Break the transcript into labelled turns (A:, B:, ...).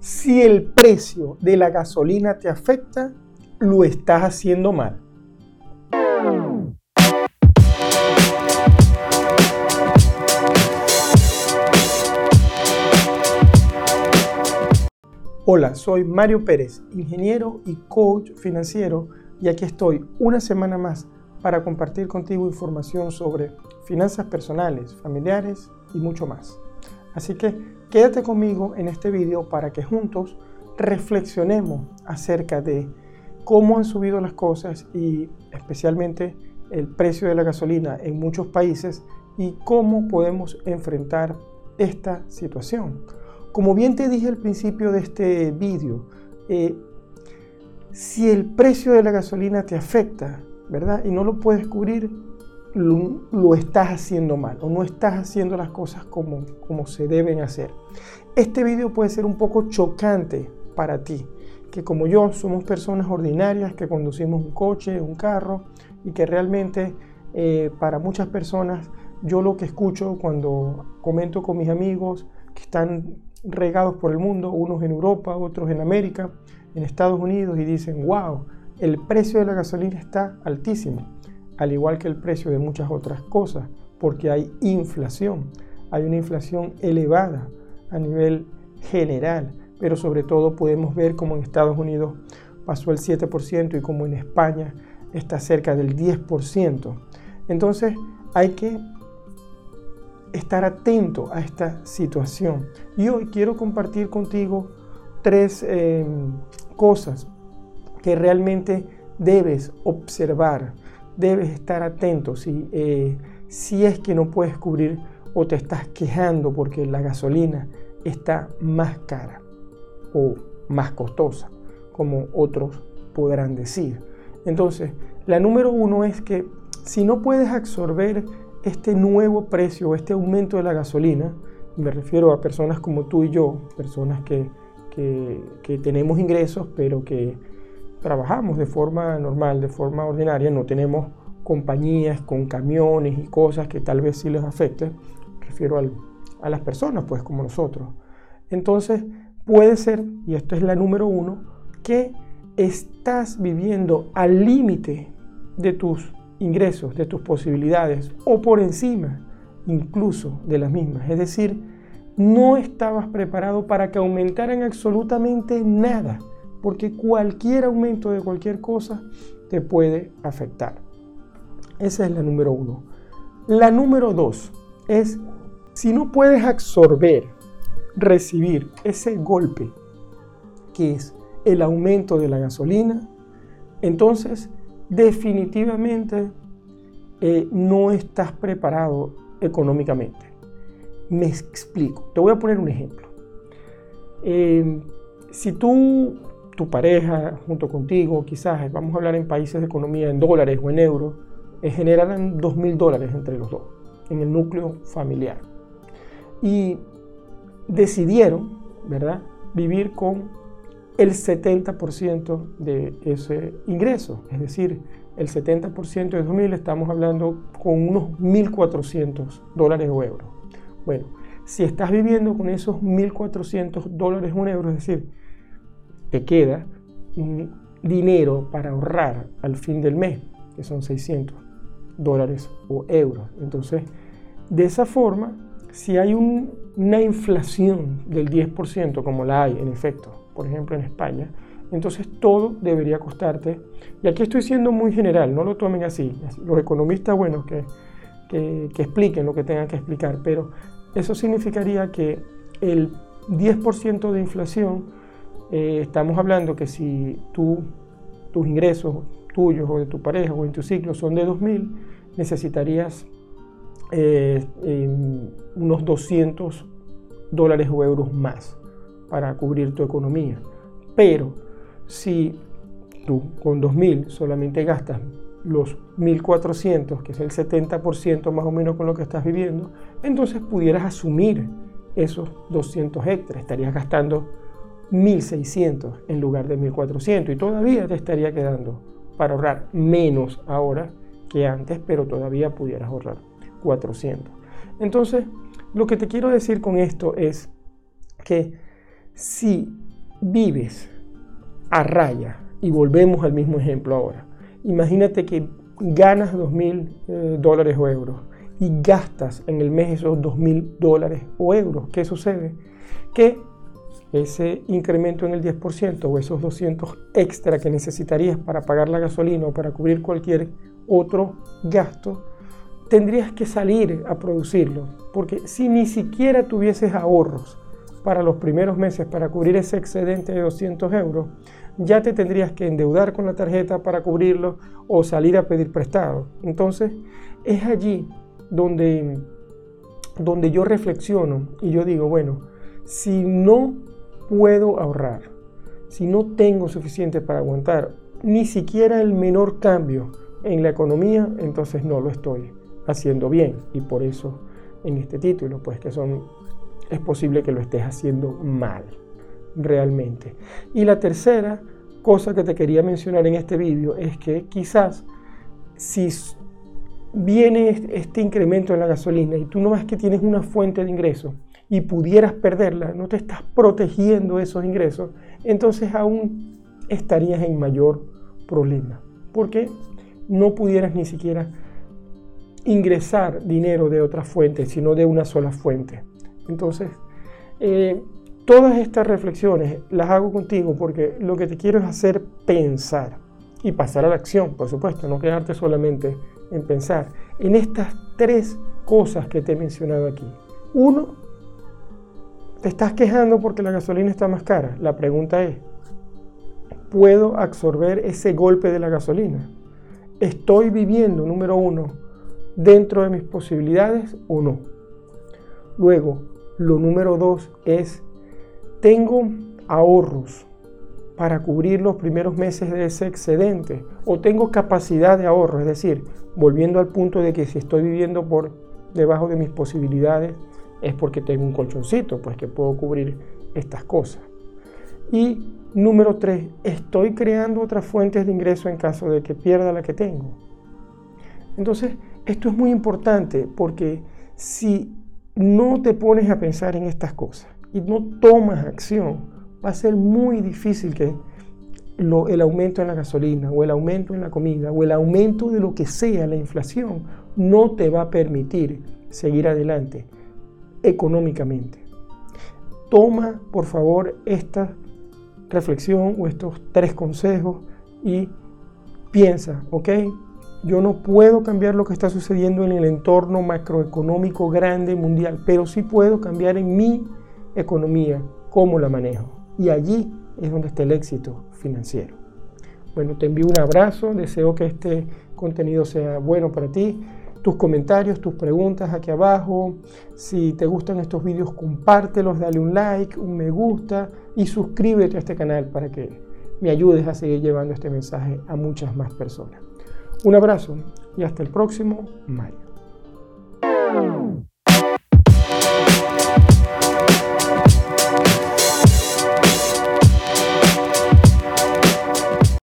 A: Si el precio de la gasolina te afecta, lo estás haciendo mal. Hola, soy Mario Pérez, ingeniero y coach financiero, y aquí estoy una semana más para compartir contigo información sobre finanzas personales, familiares y mucho más. Así que quédate conmigo en este video para que juntos reflexionemos acerca de cómo han subido las cosas y especialmente el precio de la gasolina en muchos países y cómo podemos enfrentar esta situación. Como bien te dije al principio de este vídeo, eh, si el precio de la gasolina te afecta, ¿verdad? Y no lo puedes cubrir, lo, estás haciendo mal o no estás haciendo las cosas como, como se deben hacer. Este vídeo puede ser un poco chocante para ti, que como yo somos personas ordinarias que conducimos un coche, un carro y que realmente eh, para muchas personas yo lo que escucho cuando comento con mis amigos que están regados por el mundo, unos en Europa, otros en América, en Estados Unidos, y dicen, wow, el precio de la gasolina está altísimo, al igual que el precio de muchas otras cosas, porque hay inflación, hay una inflación elevada a nivel general, pero sobre todo podemos ver como en Estados Unidos pasó el 7% y como en España está cerca del 10%. Entonces hay que estar atento a esta situación. Y hoy quiero compartir contigo tres eh, cosas que realmente debes observar, debes estar atento si, eh, si es que no puedes cubrir o te estás quejando porque la gasolina está más cara o más costosa, como otros podrán decir. Entonces, la número uno es que si no puedes absorber este nuevo precio, este aumento de la gasolina, me refiero a personas como tú y yo, personas que, que, tenemos ingresos, pero que trabajamos de forma normal, de forma ordinaria, no tenemos compañías con camiones y cosas que tal vez sí les afecte, refiero a las personas, pues como nosotros. Entonces, puede ser, y esto es la número uno, que estás viviendo al límite de tus ingresos, de tus posibilidades o por encima incluso de las mismas. Es decir, no estabas preparado para que aumentaran absolutamente nada, porque cualquier aumento de cualquier cosa te puede afectar. Esa es la número uno. La número dos es, si no puedes absorber, recibir ese golpe que es el aumento de la gasolina, entonces definitivamente eh, no estás preparado económicamente. Me explico. Te voy a poner un ejemplo. Eh, si tú, tu pareja, junto contigo, quizás, vamos a hablar en países de economía en dólares o en euros, eh, generarán dos mil dólares entre los dos en el núcleo familiar. Y decidieron, ¿verdad?, vivir con el 70% de ese ingreso. Es decir, el 70% de 2.000 estamos hablando con unos 1.400 dólares o euros. Bueno, si estás viviendo con esos 1.400 dólares o euros, es decir, te queda dinero para ahorrar al fin del mes, que son 600 dólares o euros. Entonces, de esa forma, si hay una inflación del 10%, como la hay en efecto por ejemplo en España, entonces todo debería costarte. Y aquí estoy siendo muy general, no lo tomen así. Los economistas, bueno, que, que, expliquen lo que tengan que explicar, pero eso significaría que el 10% de inflación, eh, estamos hablando que si tú, tus ingresos tuyos o de tu pareja o en tu ciclo son de 2.000, necesitarías eh, unos 200 dólares o euros más para cubrir tu economía. Pero si tú con 2.000 solamente gastas los 1.400, que es el 70% más o menos con lo que estás viviendo, entonces pudieras asumir esos 200 extras. Estarías gastando 1.600 en lugar de 1.400 y todavía te estaría quedando para ahorrar menos ahora que antes, pero todavía pudieras ahorrar 400. Entonces, lo que te quiero decir con esto es que si vives a raya, y volvemos al mismo ejemplo ahora, imagínate que ganas 2 mil eh, dólares o euros y gastas en el mes esos 2 mil dólares o euros, ¿qué sucede? Que ese incremento en el 10% o esos 200 extra que necesitarías para pagar la gasolina o para cubrir cualquier otro gasto, tendrías que salir a producirlo. Porque si ni siquiera tuvieses ahorros para los primeros meses para cubrir ese excedente de 200 euros, ya te tendrías que endeudar con la tarjeta para cubrirlo o salir a pedir prestado. Entonces, es allí donde, donde yo reflexiono y yo digo, bueno, si no puedo ahorrar, si no tengo suficiente para aguantar ni siquiera el menor cambio en la economía, entonces no lo estoy haciendo bien. Y por eso en este título, pues que son, es posible que lo estés haciendo mal, realmente. Y la tercera cosa que te quería mencionar en este vídeo es que quizás si viene este incremento en la gasolina y tú no ves que tienes una fuente de ingreso, y pudieras perderla, no te estás protegiendo esos ingresos, entonces aún estarías en mayor problema, porque no pudieras ni siquiera ingresar dinero de otra fuente, sino de una sola fuente. Entonces, eh, todas estas reflexiones las hago contigo porque lo que te quiero es hacer pensar y pasar a la acción, por supuesto, no quedarte solamente en pensar en estas tres cosas que te he mencionado aquí. Uno, te estás quejando porque la gasolina está más cara. La pregunta es, ¿puedo absorber ese golpe de la gasolina? ¿Estoy viviendo, número uno, dentro de mis posibilidades o no? Luego, lo número dos es, ¿tengo ahorros para cubrir los primeros meses de ese excedente? ¿O tengo capacidad de ahorro? Es decir, volviendo al punto de que si estoy viviendo por debajo de mis posibilidades, es porque tengo un colchoncito, pues que puedo cubrir estas cosas. Y número tres, estoy creando otras fuentes de ingreso en caso de que pierda la que tengo. Entonces, esto es muy importante porque si no te pones a pensar en estas cosas y no tomas acción, va a ser muy difícil que el aumento en la gasolina o el aumento en la comida o el aumento de lo que sea, la inflación, no te va a permitir seguir adelante económicamente. Toma, por favor, esta reflexión o estos tres consejos y piensa, ¿ok? Yo no puedo cambiar lo que está sucediendo en el entorno macroeconómico grande mundial, pero sí puedo cambiar en mi economía, cómo la manejo. Y allí es donde está el éxito financiero. Bueno, te envío un abrazo, deseo que este contenido sea bueno para ti tus comentarios, tus preguntas aquí abajo. Si te gustan estos vídeos, compártelos, dale un like, un me gusta y suscríbete a este canal para que me ayudes a seguir llevando este mensaje a muchas más personas. Un abrazo y hasta el próximo Mayo.